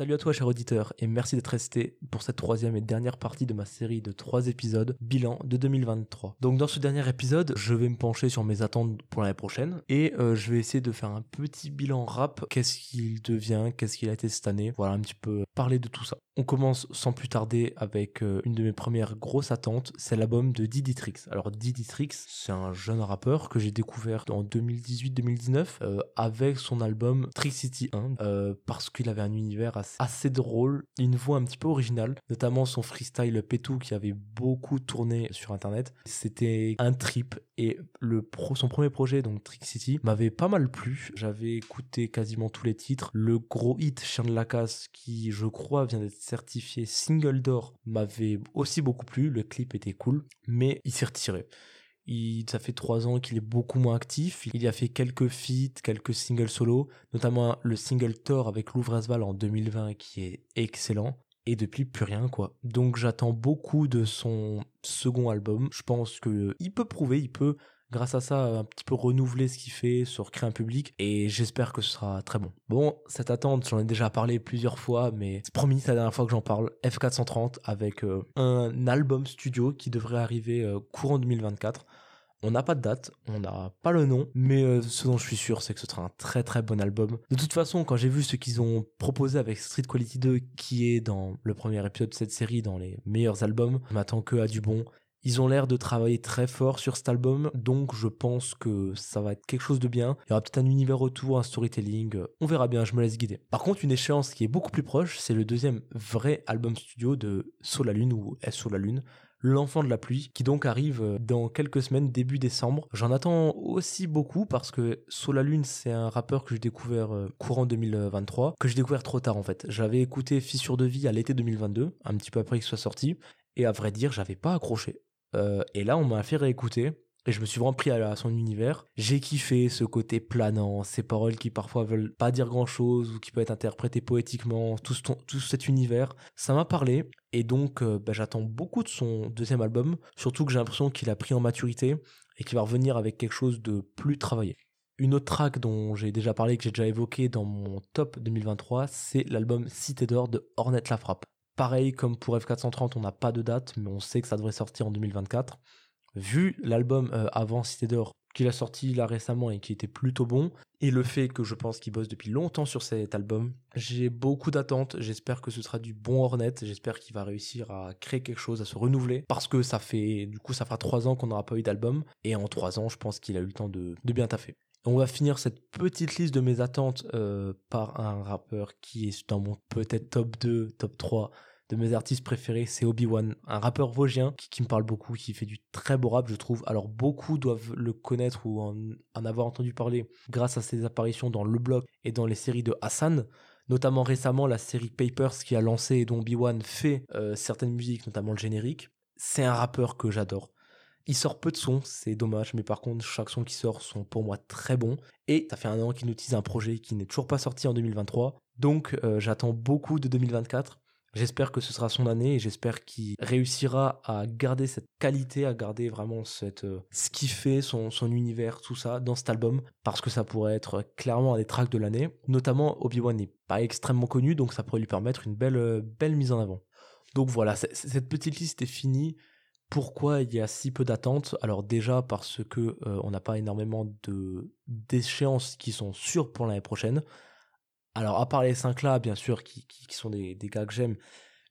Salut à toi cher auditeur et merci d'être resté pour cette troisième et dernière partie de ma série de trois épisodes bilan de 2023. Donc dans ce dernier épisode, je vais me pencher sur mes attentes pour l'année prochaine et euh, je vais essayer de faire un petit bilan rap, qu'est-ce qu'il devient, qu'est-ce qu'il a été cette année, voilà un petit peu parler de tout ça. On commence sans plus tarder avec euh, une de mes premières grosses attentes, c'est l'album de Diditrix. Alors Diditrix, c'est un jeune rappeur que j'ai découvert en 2018-2019 euh, avec son album Trick City 1 parce qu'il avait un univers assez, drôle, une voix un petit peu originale, notamment son freestyle Pétou qui avait beaucoup tourné sur internet. C'était un trip et le son premier projet donc Trick City m'avait pas mal plu. J'avais écouté quasiment tous les titres. Le gros hit Chien de la casse qui je crois vient d'être certifié single d'or m'avait aussi beaucoup plu. Le clip était cool, mais il s'est retiré. Il, ça fait trois ans qu'il est beaucoup moins actif. Il a fait quelques feats, quelques singles solo, notamment le single Thor avec Louvresval en 2020 qui est excellent. Et depuis plus rien quoi. Donc j'attends beaucoup de son second album. Je pense que il peut prouver, il peut grâce à ça un petit peu renouveler ce qu'il fait, se recréer un public et j'espère que ce sera très bon. Bon, cette attente, j'en ai déjà parlé plusieurs fois mais c'est promis, c'est la dernière fois que j'en parle. F430 avec euh, un album studio qui devrait arriver euh, courant 2024. On n'a pas de date, on n'a pas le nom, mais euh, ce dont je suis sûr, c'est que ce sera un très très bon album. De toute façon, quand j'ai vu ce qu'ils ont proposé avec Street Quality 2, qui est dans le premier épisode de cette série, dans les meilleurs albums, je m'attends que à du bon. Ils ont l'air de travailler très fort sur cet album, donc je pense que ça va être quelque chose de bien. Il y aura peut-être un univers autour, un storytelling, on verra bien, je me laisse guider. Par contre, une échéance qui est beaucoup plus proche, c'est le deuxième vrai album studio de Soul Lune ou S la Lune, L'enfant de la pluie, qui donc arrive dans quelques semaines, début décembre. J'en attends aussi beaucoup parce que Solalune, c'est un rappeur que j'ai découvert euh, courant 2023, que j'ai découvert trop tard en fait. J'avais écouté Fissure de vie à l'été 2022, un petit peu après qu'il soit sorti, et à vrai dire, j'avais pas accroché. Euh, et là, on m'a fait réécouter. Et je me suis vraiment pris à, son univers. J'ai kiffé ce côté planant, ces paroles qui parfois veulent pas dire grand chose ou qui peuvent être interprétées poétiquement, tout, cet univers. Ça m'a parlé et donc euh, bah, j'attends beaucoup de son deuxième album, surtout que j'ai l'impression qu'il a pris en maturité et qu'il va revenir avec quelque chose de plus travaillé. Une autre track dont j'ai déjà parlé, que j'ai déjà évoqué dans mon top 2023, c'est l'album Cité d'or de Hornet La Frappe. Pareil comme pour F430, on n'a pas de date, mais on sait que ça devrait sortir en 2024 vu l'album euh, avant Cité d'Or qu'il a sorti là récemment et qui était plutôt bon, et le fait que je pense qu'il bosse depuis longtemps sur cet album, j'ai beaucoup d'attentes, j'espère que ce sera du bon Hornet, j'espère qu'il va réussir à créer quelque chose, à se renouveler, parce que ça fait, du coup ça fera trois ans qu'on n'aura pas eu d'album, et en trois ans je pense qu'il a eu le temps de, bien taffer. On va finir cette petite liste de mes attentes euh, par un rappeur qui est dans mon peut-être top 2, top 3 de mes artistes préférés, c'est Obi-Wan, un rappeur vosgien qui, me parle beaucoup, qui fait du très beau rap, je trouve. Alors beaucoup doivent le connaître ou en, avoir entendu parler grâce à ses apparitions dans Le Bloc et dans les séries de Hassan, notamment récemment la série Papers qui a lancé et dont Obi-Wan fait euh, certaines musiques, notamment le générique. C'est un rappeur que j'adore. Il sort peu de sons, c'est dommage, mais par contre, chaque son qui sort sont pour moi très bons. Et ça fait un an qu'il nous utilise un projet qui n'est toujours pas sorti en 2023. Donc euh, j'attends beaucoup de 2024. J'espère que ce sera son année et j'espère qu'il réussira à garder cette qualité, à garder vraiment cette, euh, ce qui fait son, son univers, tout ça dans cet album, parce que ça pourrait être clairement un des tracks de l'année. Notamment, Obi-Wan n'est pas extrêmement connu, donc ça pourrait lui permettre une belle, euh, belle mise en avant. Donc voilà, cette petite liste est finie. Pourquoi il y a si peu d'attentes? Alors déjà parce que euh, on n'a pas énormément de d'échéances qui sont sûres pour l'année prochaine. Alors, à part les 5 là, bien sûr, qui, sont des, gars que j'aime,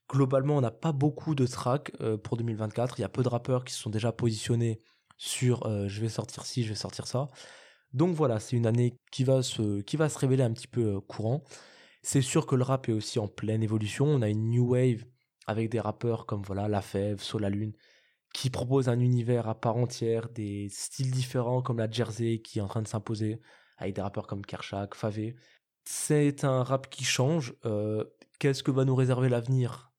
globalement, on n'a pas beaucoup de tracks euh, pour 2024. Il y a peu de rappeurs qui se sont déjà positionnés sur euh, je vais sortir ci, je vais sortir ça. Donc voilà, c'est une année qui va se, révéler un petit peu courant. C'est sûr que le rap est aussi en pleine évolution. On a une new wave avec des rappeurs comme voilà La Fève, Solalune, qui proposent un univers à part entière, des styles différents comme la Jersey qui est en train de s'imposer, avec des rappeurs comme Kershak, Favé. C'est un rap qui change. Euh, qu'est-ce que va nous réserver l'avenir?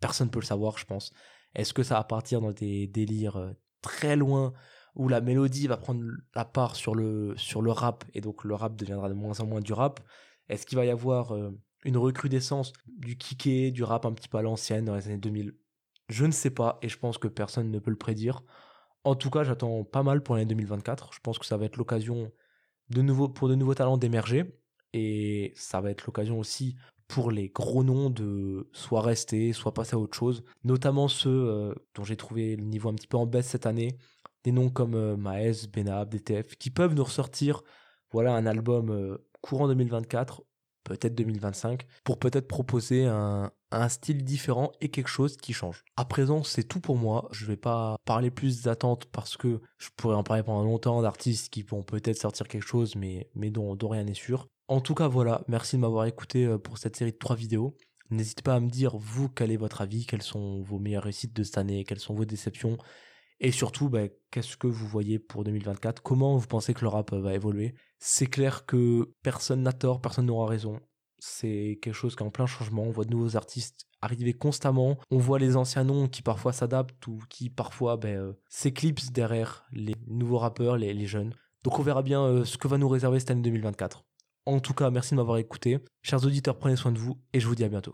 Personne ne peut le savoir, je pense. Est-ce que ça va partir dans des délires euh, très loin où la mélodie va prendre la part sur le, sur le rap et donc le rap deviendra de moins en moins du rap? Est-ce qu'il va y avoir euh, une recrudescence du kické, du rap un petit peu à l'ancienne dans les années 2000 Je ne sais pas et je pense que personne ne peut le prédire. En tout cas, j'attends pas mal pour l'année 2024. Je pense que ça va être l'occasion de nouveau, pour de nouveaux talents d'émerger et ça va être l'occasion aussi pour les gros noms de soit rester, soit passer à autre chose, notamment ceux euh, dont j'ai trouvé le niveau un petit peu en baisse cette année, des noms comme euh, Maes, Benab, DTF, qui peuvent nous ressortir voilà un album euh, courant 2024, peut-être 2025, pour peut-être proposer un, un style différent et quelque chose qui change. À présent, c'est tout pour moi. Je vais pas parler plus d'attentes parce que je pourrais en parler pendant longtemps d'artistes qui vont peut-être sortir quelque chose, mais, dont rien n'est sûr. En tout cas, voilà, merci de m'avoir écouté euh, pour cette série de trois vidéos. N'hésitez pas à me dire, vous, quel est votre avis, quelles sont vos meilleures réussites de cette année, quelles sont vos déceptions, et surtout, bah, qu'est-ce que vous voyez pour 2024 Comment vous pensez que le rap va évoluer? C'est clair que personne n'a tort, personne n'aura raison. C'est quelque chose qui est en plein changement. On voit de nouveaux artistes arriver constamment. On voit les anciens noms qui parfois s'adaptent ou qui parfois ben, euh, s'éclipsent derrière les nouveaux rappeurs, les, jeunes. Donc on verra bien euh, ce que va nous réserver cette année 2024. En tout cas, merci de m'avoir écouté. Chers auditeurs, prenez soin de vous et je vous dis à bientôt.